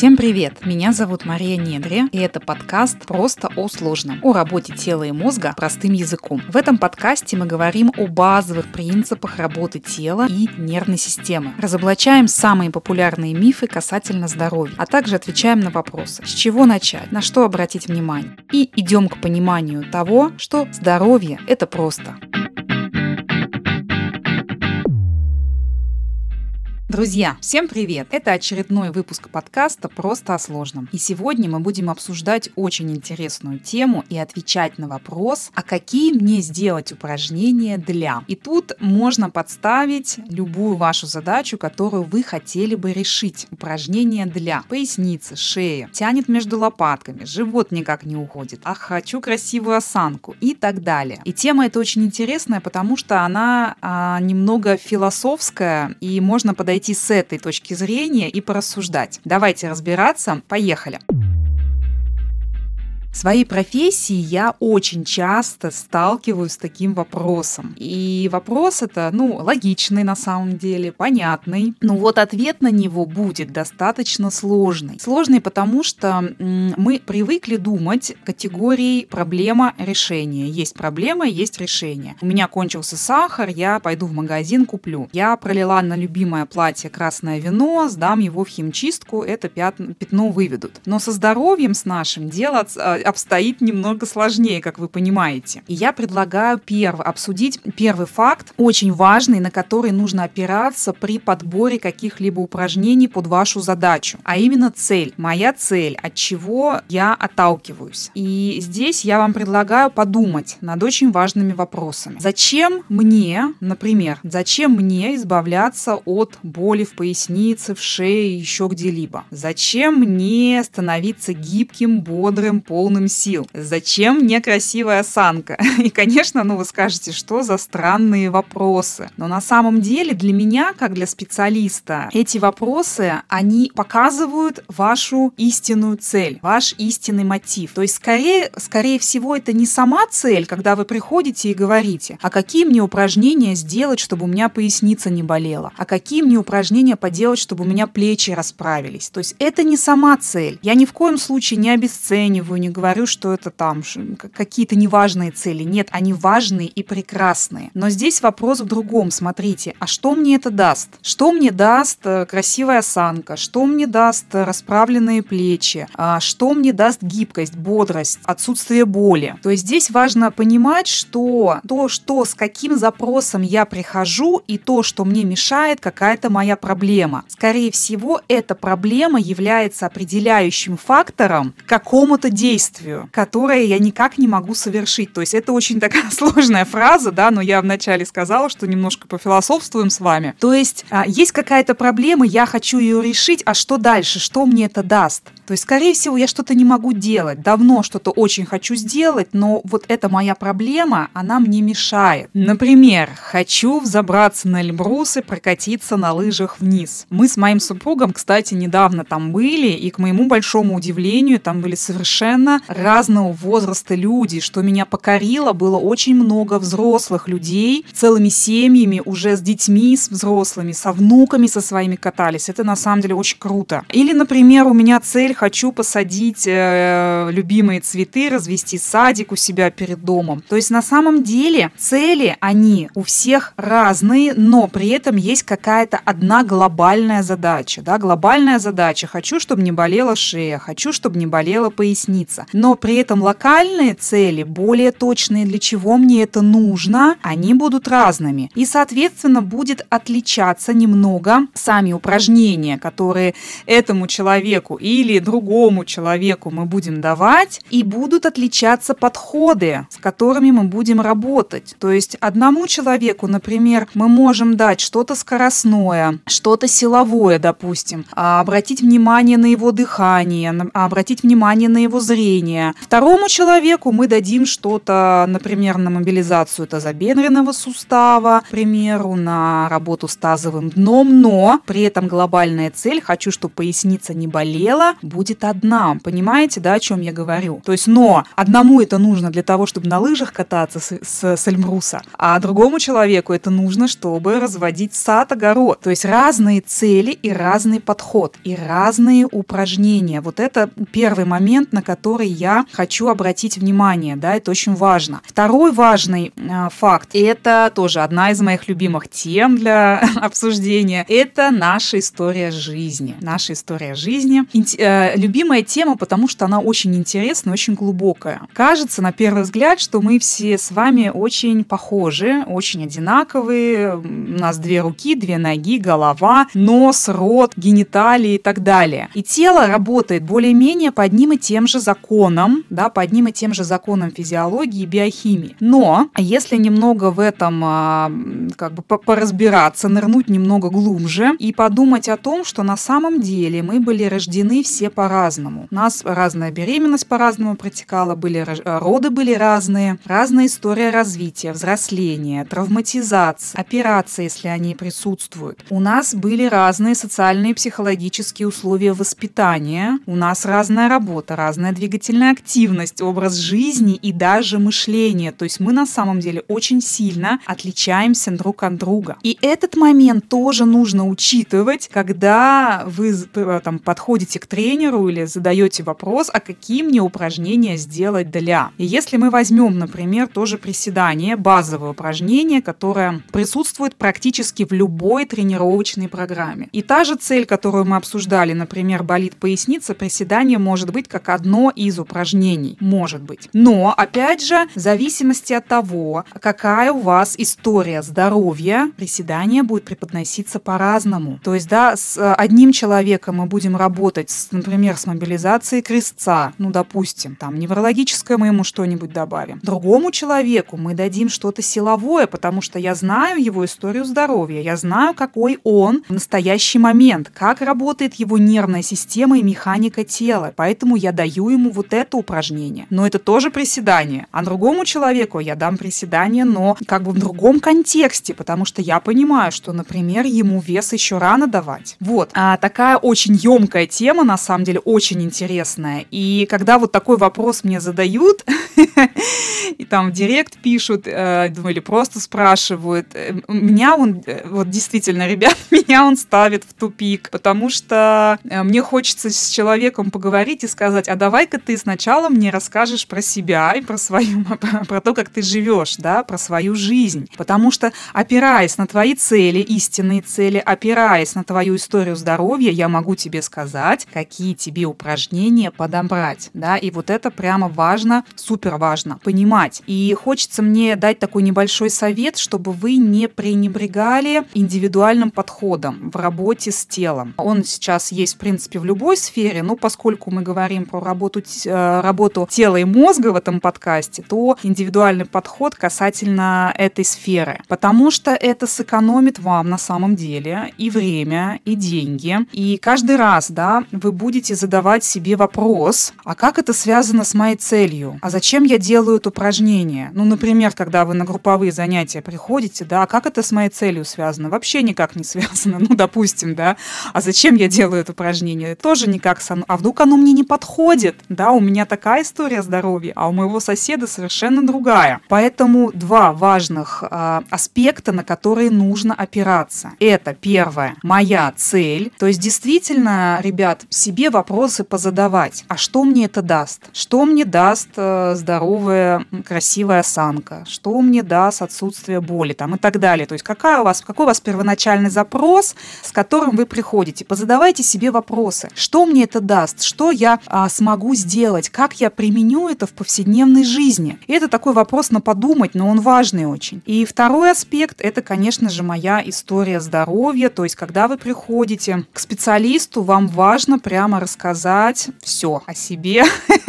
Всем привет! Меня зовут Мария Недри, и это подкаст «Просто о сложном» о работе тела и мозга простым языком. В этом подкасте мы говорим о базовых принципах работы тела и нервной системы, разоблачаем самые популярные мифы касательно здоровья, а также отвечаем на вопросы, с чего начать, на что обратить внимание, и идем к пониманию того, что здоровье – это просто. Друзья, всем привет! Это очередной выпуск подкаста «Просто о сложном». И сегодня мы будем обсуждать очень интересную тему и отвечать на вопрос, а какие мне сделать упражнения для? И тут можно подставить любую вашу задачу, которую вы хотели бы решить. Упражнения для поясницы, шеи, тянет между лопатками, живот никак не уходит, а хочу красивую осанку и так далее. И тема эта очень интересная, потому что она а, немного философская, и можно подойти подойти с этой точки зрения и порассуждать. Давайте разбираться. Поехали. В своей профессии я очень часто сталкиваюсь с таким вопросом. И вопрос это, ну, логичный на самом деле, понятный. Но вот ответ на него будет достаточно сложный. Сложный, потому что мы привыкли думать категорией проблема решения. Есть проблема, есть решение. У меня кончился сахар, я пойду в магазин, куплю. Я пролила на любимое платье красное вино, сдам его в химчистку, это пятно, выведут. Но со здоровьем с нашим дело обстоит немного сложнее, как вы понимаете. И я предлагаю первый, обсудить первый факт, очень важный, на который нужно опираться при подборе каких-либо упражнений под вашу задачу, а именно цель. Моя цель, от чего я отталкиваюсь. И здесь я вам предлагаю подумать над очень важными вопросами. Зачем мне, например, зачем мне избавляться от боли в пояснице, в шее, еще где-либо? Зачем мне становиться гибким, бодрым, полным полным сил. Зачем мне красивая осанка? И, конечно, ну вы скажете, что за странные вопросы. Но на самом деле для меня, как для специалиста, эти вопросы, они показывают вашу истинную цель, ваш истинный мотив. То есть, скорее, скорее всего, это не сама цель, когда вы приходите и говорите, а какие мне упражнения сделать, чтобы у меня поясница не болела, а какие мне упражнения поделать, чтобы у меня плечи расправились. То есть это не сама цель. Я ни в коем случае не обесцениваю, не говорю, что это там какие-то неважные цели. Нет, они важные и прекрасные. Но здесь вопрос в другом. Смотрите, а что мне это даст? Что мне даст э, красивая осанка? Что мне даст расправленные плечи? А что мне даст гибкость, бодрость, отсутствие боли? То есть здесь важно понимать, что то, что с каким запросом я прихожу и то, что мне мешает, какая-то моя проблема. Скорее всего, эта проблема является определяющим фактором какому-то действию действию, которое я никак не могу совершить. То есть это очень такая сложная фраза, да, но я вначале сказала, что немножко пофилософствуем с вами. То есть а, есть какая-то проблема, я хочу ее решить, а что дальше, что мне это даст? То есть, скорее всего, я что-то не могу делать. Давно что-то очень хочу сделать, но вот эта моя проблема, она мне мешает. Например, хочу взобраться на Эльбрус и прокатиться на лыжах вниз. Мы с моим супругом, кстати, недавно там были, и к моему большому удивлению, там были совершенно разного возраста люди. Что меня покорило, было очень много взрослых людей, целыми семьями, уже с детьми, с взрослыми, со внуками со своими катались. Это на самом деле очень круто. Или, например, у меня цель хочу посадить э, любимые цветы, развести садик у себя перед домом. То есть на самом деле цели, они у всех разные, но при этом есть какая-то одна глобальная задача. Да? Глобальная задача. Хочу, чтобы не болела шея, хочу, чтобы не болела поясница. Но при этом локальные цели, более точные, для чего мне это нужно, они будут разными. И, соответственно, будет отличаться немного сами упражнения, которые этому человеку или другому человеку мы будем давать, и будут отличаться подходы, с которыми мы будем работать. То есть одному человеку, например, мы можем дать что-то скоростное, что-то силовое, допустим, а обратить внимание на его дыхание, обратить внимание на его зрение. Второму человеку мы дадим что-то, например, на мобилизацию тазобедренного сустава, к примеру, на работу с тазовым дном, но при этом глобальная цель, хочу, чтобы поясница не болела, будет одна. Понимаете, да, о чем я говорю? То есть, но одному это нужно для того, чтобы на лыжах кататься с, с, с Эльмруса, а другому человеку это нужно, чтобы разводить сад, огород. То есть разные цели и разный подход, и разные упражнения. Вот это первый момент, на который я хочу обратить внимание, да, это очень важно. Второй важный э, факт, это тоже одна из моих любимых тем для обсуждения, это наша история жизни. Наша история жизни. Инт, э, любимая тема, потому что она очень интересная, очень глубокая. Кажется, на первый взгляд, что мы все с вами очень похожи, очень одинаковые. У нас две руки, две ноги, голова, нос, рот, гениталии и так далее. И тело работает более-менее по одним и тем же законам, да, по одним и тем же законам физиологии и биохимии. Но если немного в этом а, как бы поразбираться, нырнуть немного глубже и подумать о том, что на самом деле мы были рождены все по-разному. У нас разная беременность по-разному протекала, были роды были разные, разная история развития, взросления, травматизация, операции, если они присутствуют. У нас были разные социальные и психологические условия воспитания, у нас разная работа, разная двигательная активность, образ жизни и даже мышление. То есть мы на самом деле очень сильно отличаемся друг от друга. И этот момент тоже нужно учитывать, когда вы э, там подходите к тренеру или задаете вопрос, а какие мне упражнения сделать для. И если мы возьмем, например, тоже приседание, базовое упражнение, которое присутствует практически в любой тренировочной программе. И та же цель, которую мы обсуждали, например, болит поясница, приседание может быть как одно из упражнений. Может быть. Но, опять же, в зависимости от того, какая у вас история здоровья, приседание будет преподноситься по-разному. То есть, да, с одним человеком мы будем работать, например, с мобилизацией крестца, ну, допустим, там, неврологическое мы ему что-нибудь добавим. Другому человеку мы дадим что-то силовое, потому что я знаю его историю здоровья, я знаю, какой он в настоящий момент, как работает его нервная система и механика тела, поэтому я даю ему вот это упражнение. Но это тоже приседание. А другому человеку я дам приседание, но как бы в другом контексте, потому что я понимаю, что, например, ему вес еще рано давать. Вот. А такая очень емкая тема, на самом деле, очень интересная. И когда вот такой вопрос мне задают, и там в директ пишут, э, или просто спрашивают, э, меня он, э, вот действительно, ребят, меня он ставит в тупик, потому что мне хочется с человеком поговорить и сказать, а давай-ка ты сначала мне расскажешь про себя и про свою, про то, как ты живешь, да, про свою жизнь. Потому что, опираясь на твои цели, истинные цели, опираясь на твою историю здоровья, я могу тебе сказать, какие тебе упражнения подобрать, да, и вот это прямо важно, супер важно понимать. И хочется мне дать такой небольшой совет, чтобы вы не пренебрегали индивидуальным подходом в работе с телом. Он сейчас есть, в принципе, в любой сфере, но поскольку мы говорим про работу, э, работу тела и мозга в этом подкасте, то индивидуальный подход касательно этой сферы. Потому что это сэкономит вам на самом деле и время, и деньги. И каждый раз, да, вы будете задавать себе вопрос, а как это связано с моей целью? А зачем я делаю это упражнение? Ну, например, когда вы на групповые занятия приходите, да, а как это с моей целью связано? Вообще никак не связано, ну, допустим, да. А зачем я делаю это упражнение? Тоже никак со А вдруг оно мне не подходит? Да, у меня такая история здоровья, а у моего соседа совершенно другая. Поэтому два важных э, аспекта, на которые нужно опираться. Это первое, моя цель. То есть действительно, ребят, себе вопросы позадавать. А что мне это даст? Что мне даст э, здоровая, красивая осанка? Что мне даст отсутствие боли там и так далее? То есть какая у вас, какой у вас первоначальный запрос, с которым вы приходите? Позадавайте себе вопросы. Что мне это даст? Что я а, смогу сделать? Как я применю это в повседневной жизни? И это такой вопрос на подумать, но он важный очень. И второй аспект – это, конечно же, моя история здоровья. То есть, когда вы приходите к специалисту, вам важно прямо рассказать все о себе,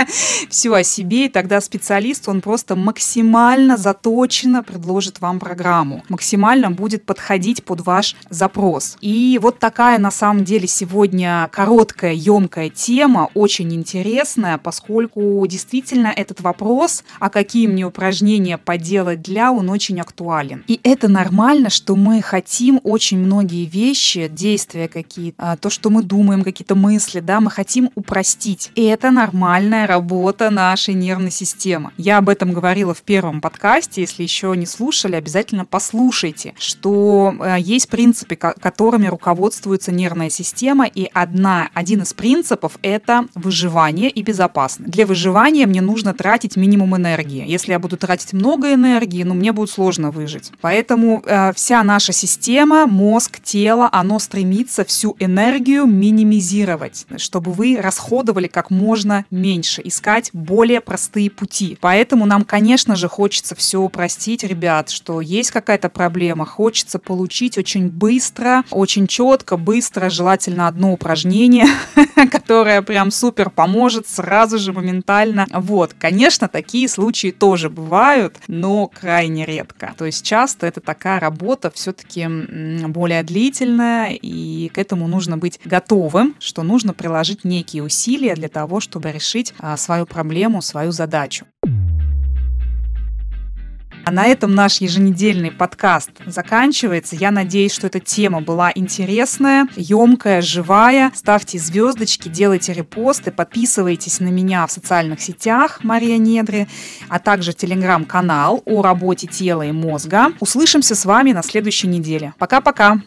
все о себе, и тогда специалист, он просто максимально заточенно предложит вам программу, максимально будет подходить под ваш запрос. И вот такая на самом деле сегодня короткая, емкая тема, очень интересная, поскольку действительно этот вопрос, а какие мне упражнения поделать для, он очень актуален. И это нормально, что мы хотим очень многие вещи, действия какие-то, а, то, что мы думаем, какие-то мысли, да, мы хотим упростить. И это нормальная работа нашей нервной системы. Я об этом говорила в первом подкасте, если еще не слушали, обязательно послушайте, что э, есть принципы, которыми руководствуется нервная система, и одна, один из принципов – это выживание и безопасность. Для выживания мне нужно тратить минимум энергии. Если я буду тратить много энергии, ну, мне будет сложно выжить. Поэтому э, вся наша система, мозг, тело, оно стремится всю энергию минимизировать, чтобы вы расходовали как можно меньше, искать более простые пути. Поэтому нам, конечно же, хочется все упростить, ребят, что есть какая-то проблема, хочется получить очень быстро, очень четко, быстро, желательно одно упражнение, которое прям супер поможет сразу же, моментально. Вот, конечно, такие случаи тоже бывают, но крайне редко. То есть часто это такая работа все-таки более длительная, и к этому нужно быть готовым, что нужно приложить некие усилия для того, чтобы решить а, свою проблему, свою задачу. А на этом наш еженедельный подкаст заканчивается. Я надеюсь, что эта тема была интересная, емкая, живая. Ставьте звездочки, делайте репосты, подписывайтесь на меня в социальных сетях Мария Недри, а также телеграм-канал о работе тела и мозга. Услышимся с вами на следующей неделе. Пока-пока!